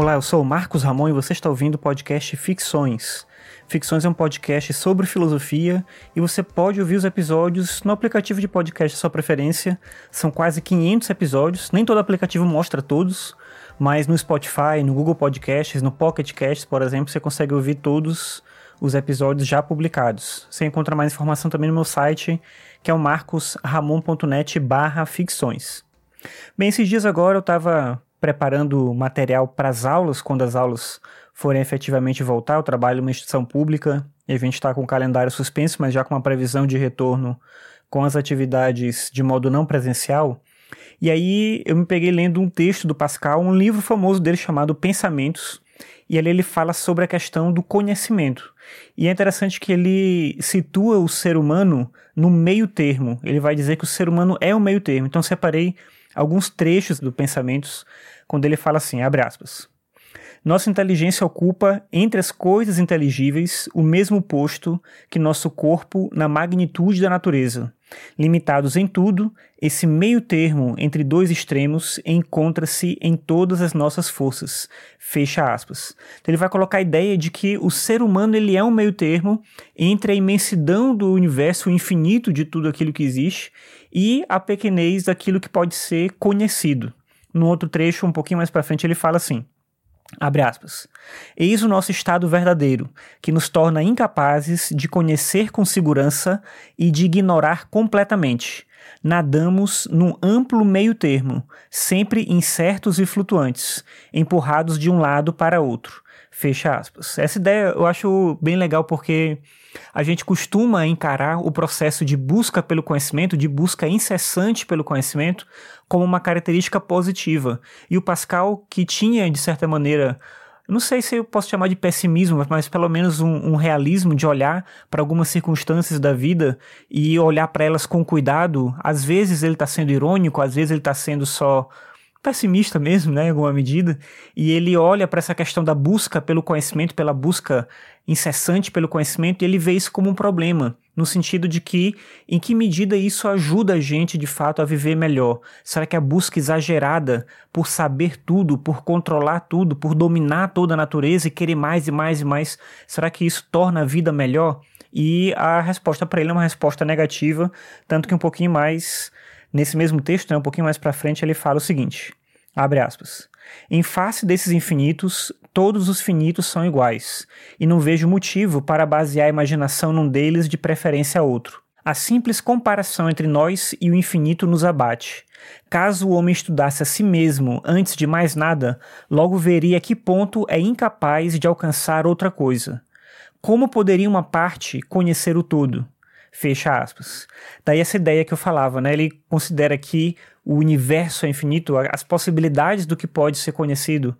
Olá, eu sou o Marcos Ramon e você está ouvindo o podcast Ficções. Ficções é um podcast sobre filosofia e você pode ouvir os episódios no aplicativo de podcast de sua preferência. São quase 500 episódios, nem todo aplicativo mostra todos, mas no Spotify, no Google Podcasts, no Pocket Casts, por exemplo, você consegue ouvir todos os episódios já publicados. Você encontra mais informação também no meu site, que é o marcosramon.net barra ficções. Bem, esses dias agora eu estava preparando material para as aulas, quando as aulas forem efetivamente voltar. Eu trabalho em uma instituição pública e a gente está com o calendário suspenso, mas já com uma previsão de retorno com as atividades de modo não presencial. E aí eu me peguei lendo um texto do Pascal, um livro famoso dele chamado Pensamentos, e ali ele fala sobre a questão do conhecimento. E é interessante que ele situa o ser humano no meio termo. Ele vai dizer que o ser humano é o meio termo. Então separei alguns trechos do Pensamentos quando ele fala assim, abre aspas. Nossa inteligência ocupa, entre as coisas inteligíveis, o mesmo posto que nosso corpo na magnitude da natureza. Limitados em tudo, esse meio termo entre dois extremos encontra-se em todas as nossas forças. Fecha aspas. Então ele vai colocar a ideia de que o ser humano ele é um meio termo entre a imensidão do universo, infinito de tudo aquilo que existe, e a pequenez daquilo que pode ser conhecido. No outro trecho, um pouquinho mais para frente, ele fala assim: Abre aspas. Eis o nosso estado verdadeiro, que nos torna incapazes de conhecer com segurança e de ignorar completamente. Nadamos num amplo meio termo, sempre incertos e flutuantes, empurrados de um lado para outro. Fecha aspas. Essa ideia eu acho bem legal porque a gente costuma encarar o processo de busca pelo conhecimento, de busca incessante pelo conhecimento, como uma característica positiva. E o Pascal, que tinha, de certa maneira, não sei se eu posso chamar de pessimismo, mas pelo menos um, um realismo de olhar para algumas circunstâncias da vida e olhar para elas com cuidado. Às vezes ele está sendo irônico, às vezes ele está sendo só pessimista mesmo, né, em alguma medida, e ele olha para essa questão da busca pelo conhecimento, pela busca incessante pelo conhecimento, e ele vê isso como um problema, no sentido de que em que medida isso ajuda a gente de fato a viver melhor? Será que a busca exagerada por saber tudo, por controlar tudo, por dominar toda a natureza e querer mais e mais e mais, será que isso torna a vida melhor? E a resposta para ele é uma resposta negativa, tanto que um pouquinho mais Nesse mesmo texto, né, um pouquinho mais para frente, ele fala o seguinte: abre aspas. Em face desses infinitos, todos os finitos são iguais, e não vejo motivo para basear a imaginação num deles de preferência a outro. A simples comparação entre nós e o infinito nos abate. Caso o homem estudasse a si mesmo antes de mais nada, logo veria a que ponto é incapaz de alcançar outra coisa. Como poderia uma parte conhecer o todo? Fecha aspas. Daí essa ideia que eu falava, né? Ele considera que o universo é infinito, as possibilidades do que pode ser conhecido,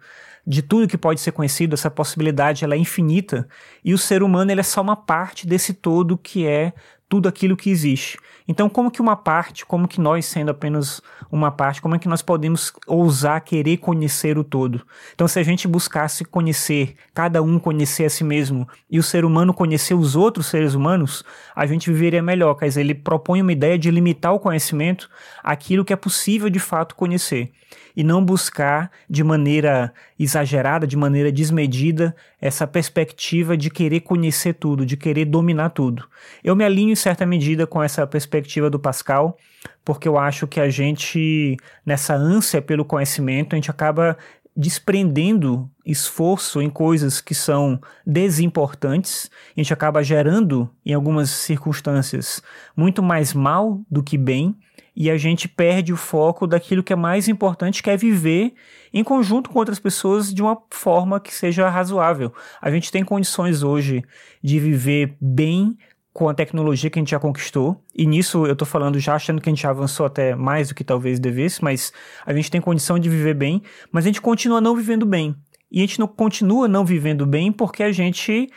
de tudo que pode ser conhecido, essa possibilidade ela é infinita, e o ser humano ele é só uma parte desse todo que é tudo aquilo que existe. Então, como que uma parte, como que nós, sendo apenas uma parte, como é que nós podemos ousar querer conhecer o todo? Então, se a gente buscasse conhecer, cada um conhecer a si mesmo, e o ser humano conhecer os outros seres humanos, a gente viveria melhor. Quer ele propõe uma ideia de limitar o conhecimento àquilo que é possível de fato conhecer e não buscar de maneira exagerada, de maneira desmedida, essa perspectiva de querer conhecer tudo, de querer dominar tudo. Eu me alinho certa medida com essa perspectiva do Pascal, porque eu acho que a gente, nessa ânsia pelo conhecimento, a gente acaba desprendendo esforço em coisas que são desimportantes, a gente acaba gerando, em algumas circunstâncias, muito mais mal do que bem, e a gente perde o foco daquilo que é mais importante, que é viver em conjunto com outras pessoas de uma forma que seja razoável. A gente tem condições hoje de viver bem com a tecnologia que a gente já conquistou, e nisso eu estou falando já achando que a gente já avançou até mais do que talvez devesse, mas a gente tem condição de viver bem, mas a gente continua não vivendo bem. E a gente não continua não vivendo bem porque a gente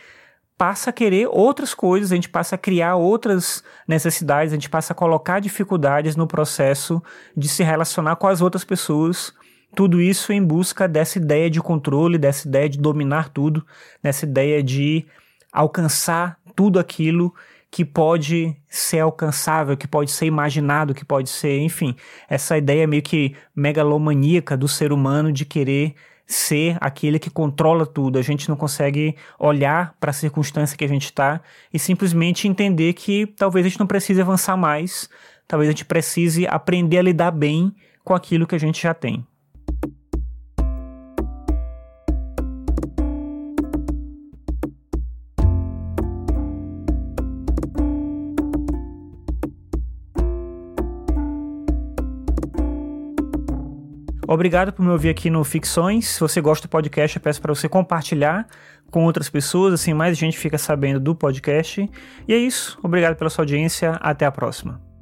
passa a querer outras coisas, a gente passa a criar outras necessidades, a gente passa a colocar dificuldades no processo de se relacionar com as outras pessoas. Tudo isso em busca dessa ideia de controle, dessa ideia de dominar tudo, dessa ideia de alcançar tudo aquilo que pode ser alcançável, que pode ser imaginado, que pode ser, enfim, essa ideia meio que megalomaníaca do ser humano de querer ser aquele que controla tudo, a gente não consegue olhar para a circunstância que a gente está e simplesmente entender que talvez a gente não precise avançar mais, talvez a gente precise aprender a lidar bem com aquilo que a gente já tem. Obrigado por me ouvir aqui no Ficções. Se você gosta do podcast, eu peço para você compartilhar com outras pessoas, assim mais gente fica sabendo do podcast. E é isso. Obrigado pela sua audiência. Até a próxima.